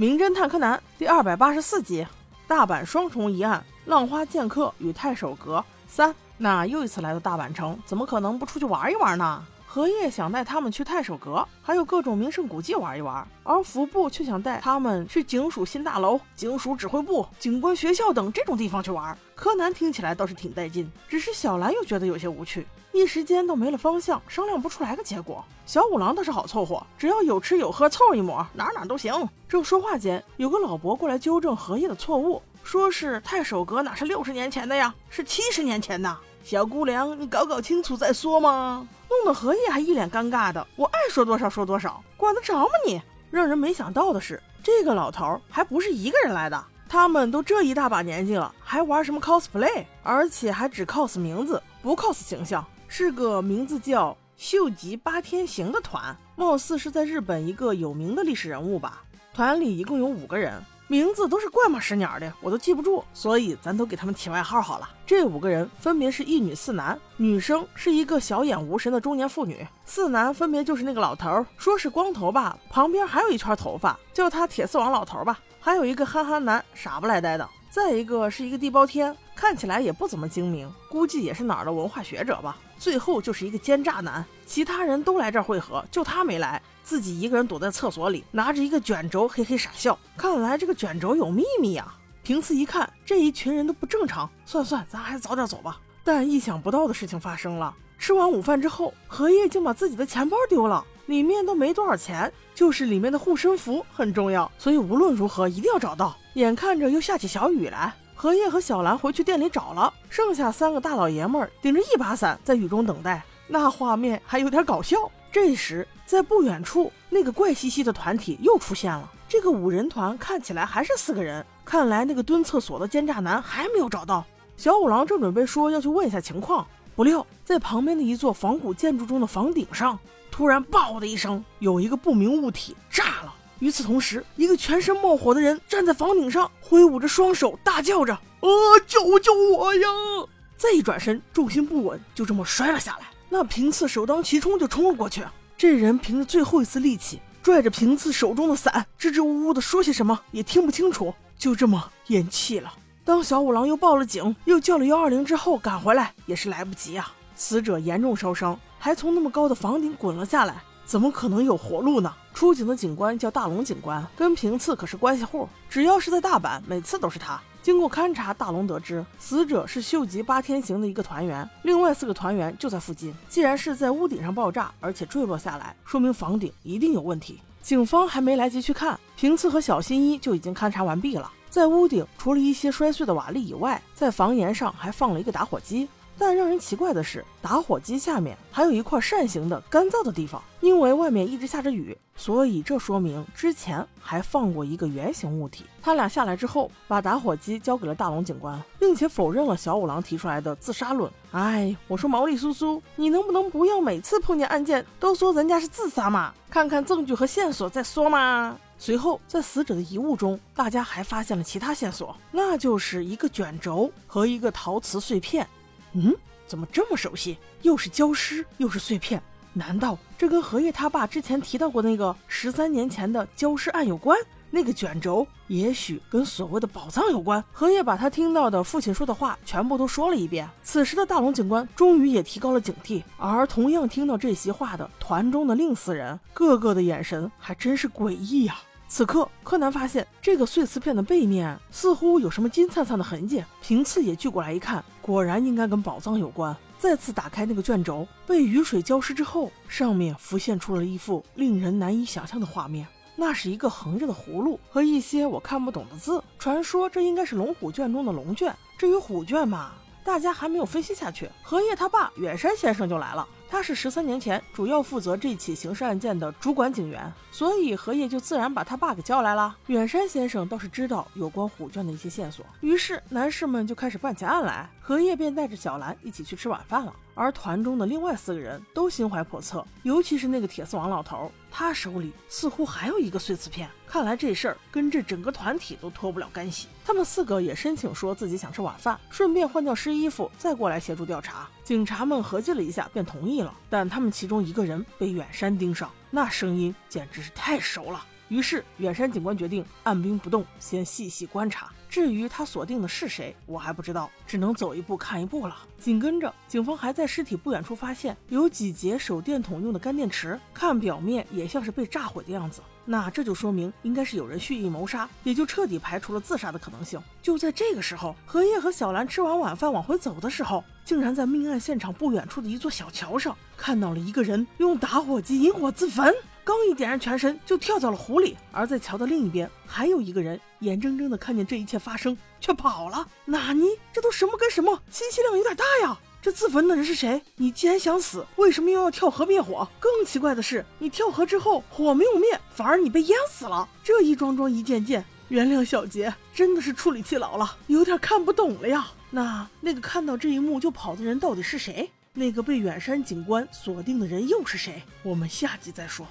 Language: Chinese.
名侦探柯南第二百八十四集：大阪双重疑案，浪花剑客与太守阁三。那又一次来到大阪城，怎么可能不出去玩一玩呢？荷叶想带他们去太守阁，还有各种名胜古迹玩一玩，而服部却想带他们去警署新大楼、警署指挥部、警官学校等这种地方去玩。柯南听起来倒是挺带劲，只是小兰又觉得有些无趣。一时间都没了方向，商量不出来个结果。小五郎倒是好凑合，只要有吃有喝，凑一抹，哪哪都行。正说话间，有个老伯过来纠正荷叶的错误，说是太守阁哪是六十年前的呀，是七十年前的。小姑娘，你搞搞清楚再说嘛。弄得荷叶还一脸尴尬的，我爱说多少说多少，管得着吗你？让人没想到的是，这个老头还不是一个人来的，他们都这一大把年纪了，还玩什么 cosplay，而且还只 cos 名字，不 cos 形象。是个名字叫秀吉八天行的团，貌似是在日本一个有名的历史人物吧。团里一共有五个人，名字都是怪马屎鸟的，我都记不住，所以咱都给他们起外号好了。这五个人分别是一女四男，女生是一个小眼无神的中年妇女，四男分别就是那个老头，说是光头吧，旁边还有一圈头发，叫他铁丝网老头吧。还有一个憨憨男，傻不赖呆的。再一个是一个地包天，看起来也不怎么精明，估计也是哪儿的文化学者吧。最后就是一个奸诈男，其他人都来这儿会合，就他没来，自己一个人躲在厕所里，拿着一个卷轴，嘿嘿傻笑。看来这个卷轴有秘密呀。平次一看，这一群人都不正常，算算，咱还是早点走吧。但意想不到的事情发生了，吃完午饭之后，荷叶竟把自己的钱包丢了，里面都没多少钱，就是里面的护身符很重要，所以无论如何一定要找到。眼看着又下起小雨来。荷叶和小兰回去店里找了，剩下三个大老爷们儿顶着一把伞在雨中等待，那画面还有点搞笑。这时，在不远处，那个怪兮兮的团体又出现了。这个五人团看起来还是四个人，看来那个蹲厕所的奸诈男还没有找到。小五郎正准备说要去问一下情况，不料在旁边的一座仿古建筑中的房顶上，突然“爆”的一声，有一个不明物体炸了。与此同时，一个全身冒火的人站在房顶上，挥舞着双手，大叫着：“啊，救救我呀！”再一转身，重心不稳，就这么摔了下来。那平次首当其冲就冲了过去。这人凭着最后一丝力气，拽着平次手中的伞，支支吾吾的说些什么，也听不清楚，就这么咽气了。当小五郎又报了警，又叫了幺二零之后赶回来，也是来不及啊！死者严重烧伤，还从那么高的房顶滚了下来。怎么可能有活路呢？出警的警官叫大龙警官，跟平次可是关系户，只要是在大阪，每次都是他。经过勘查，大龙得知死者是秀吉八天行的一个团员，另外四个团员就在附近。既然是在屋顶上爆炸，而且坠落下来，说明房顶一定有问题。警方还没来得及去看，平次和小新一就已经勘察完毕了。在屋顶，除了一些摔碎的瓦砾以外，在房檐上还放了一个打火机。但让人奇怪的是，打火机下面还有一块扇形的干燥的地方。因为外面一直下着雨，所以这说明之前还放过一个圆形物体。他俩下来之后，把打火机交给了大龙警官，并且否认了小五郎提出来的自杀论。哎，我说毛利叔叔，你能不能不要每次碰见案件都说人家是自杀嘛？看看证据和线索再说嘛。随后，在死者的遗物中，大家还发现了其他线索，那就是一个卷轴和一个陶瓷碎片。嗯，怎么这么熟悉？又是焦尸，又是碎片，难道这跟荷叶他爸之前提到过那个十三年前的焦尸案有关？那个卷轴也许跟所谓的宝藏有关。荷叶把他听到的父亲说的话全部都说了一遍。此时的大龙警官终于也提高了警惕，而同样听到这席话的团中的另四人，个个的眼神还真是诡异呀。此刻，柯南发现这个碎瓷片的背面似乎有什么金灿灿的痕迹。平次也聚过来一看，果然应该跟宝藏有关。再次打开那个卷轴，被雨水浇湿之后，上面浮现出了一幅令人难以想象的画面。那是一个横着的葫芦和一些我看不懂的字。传说这应该是龙虎卷中的龙卷。至于虎卷嘛，大家还没有分析下去，荷叶他爸远山先生就来了。他是十三年前主要负责这起刑事案件的主管警员，所以荷叶就自然把他爸给叫来了。远山先生倒是知道有关虎卷的一些线索，于是男士们就开始办起案来，荷叶便带着小兰一起去吃晚饭了。而团中的另外四个人都心怀叵测，尤其是那个铁丝网老头，他手里似乎还有一个碎瓷片。看来这事儿跟这整个团体都脱不了干系。他们四个也申请说自己想吃晚饭，顺便换掉湿衣服，再过来协助调查。警察们合计了一下，便同意了。但他们其中一个人被远山盯上，那声音简直是太熟了。于是远山警官决定按兵不动，先细细观察。至于他锁定的是谁，我还不知道，只能走一步看一步了。紧跟着，警方还在尸体不远处发现有几节手电筒用的干电池，看表面也像是被炸毁的样子。那这就说明应该是有人蓄意谋杀，也就彻底排除了自杀的可能性。就在这个时候，荷叶和小兰吃完晚饭往回走的时候，竟然在命案现场不远处的一座小桥上看到了一个人用打火机引火自焚。刚一点燃全身，就跳到了湖里。而在桥的另一边，还有一个人眼睁睁的看见这一切发生，却跑了。纳尼？这都什么跟什么？信息量有点大呀！这自焚的人是谁？你既然想死，为什么又要跳河灭火？更奇怪的是，你跳河之后火没有灭，反而你被淹死了。这一桩桩一件件，原谅小杰，真的是处理器老了，有点看不懂了呀。那那个看到这一幕就跑的人到底是谁？那个被远山警官锁定的人又是谁？我们下集再说。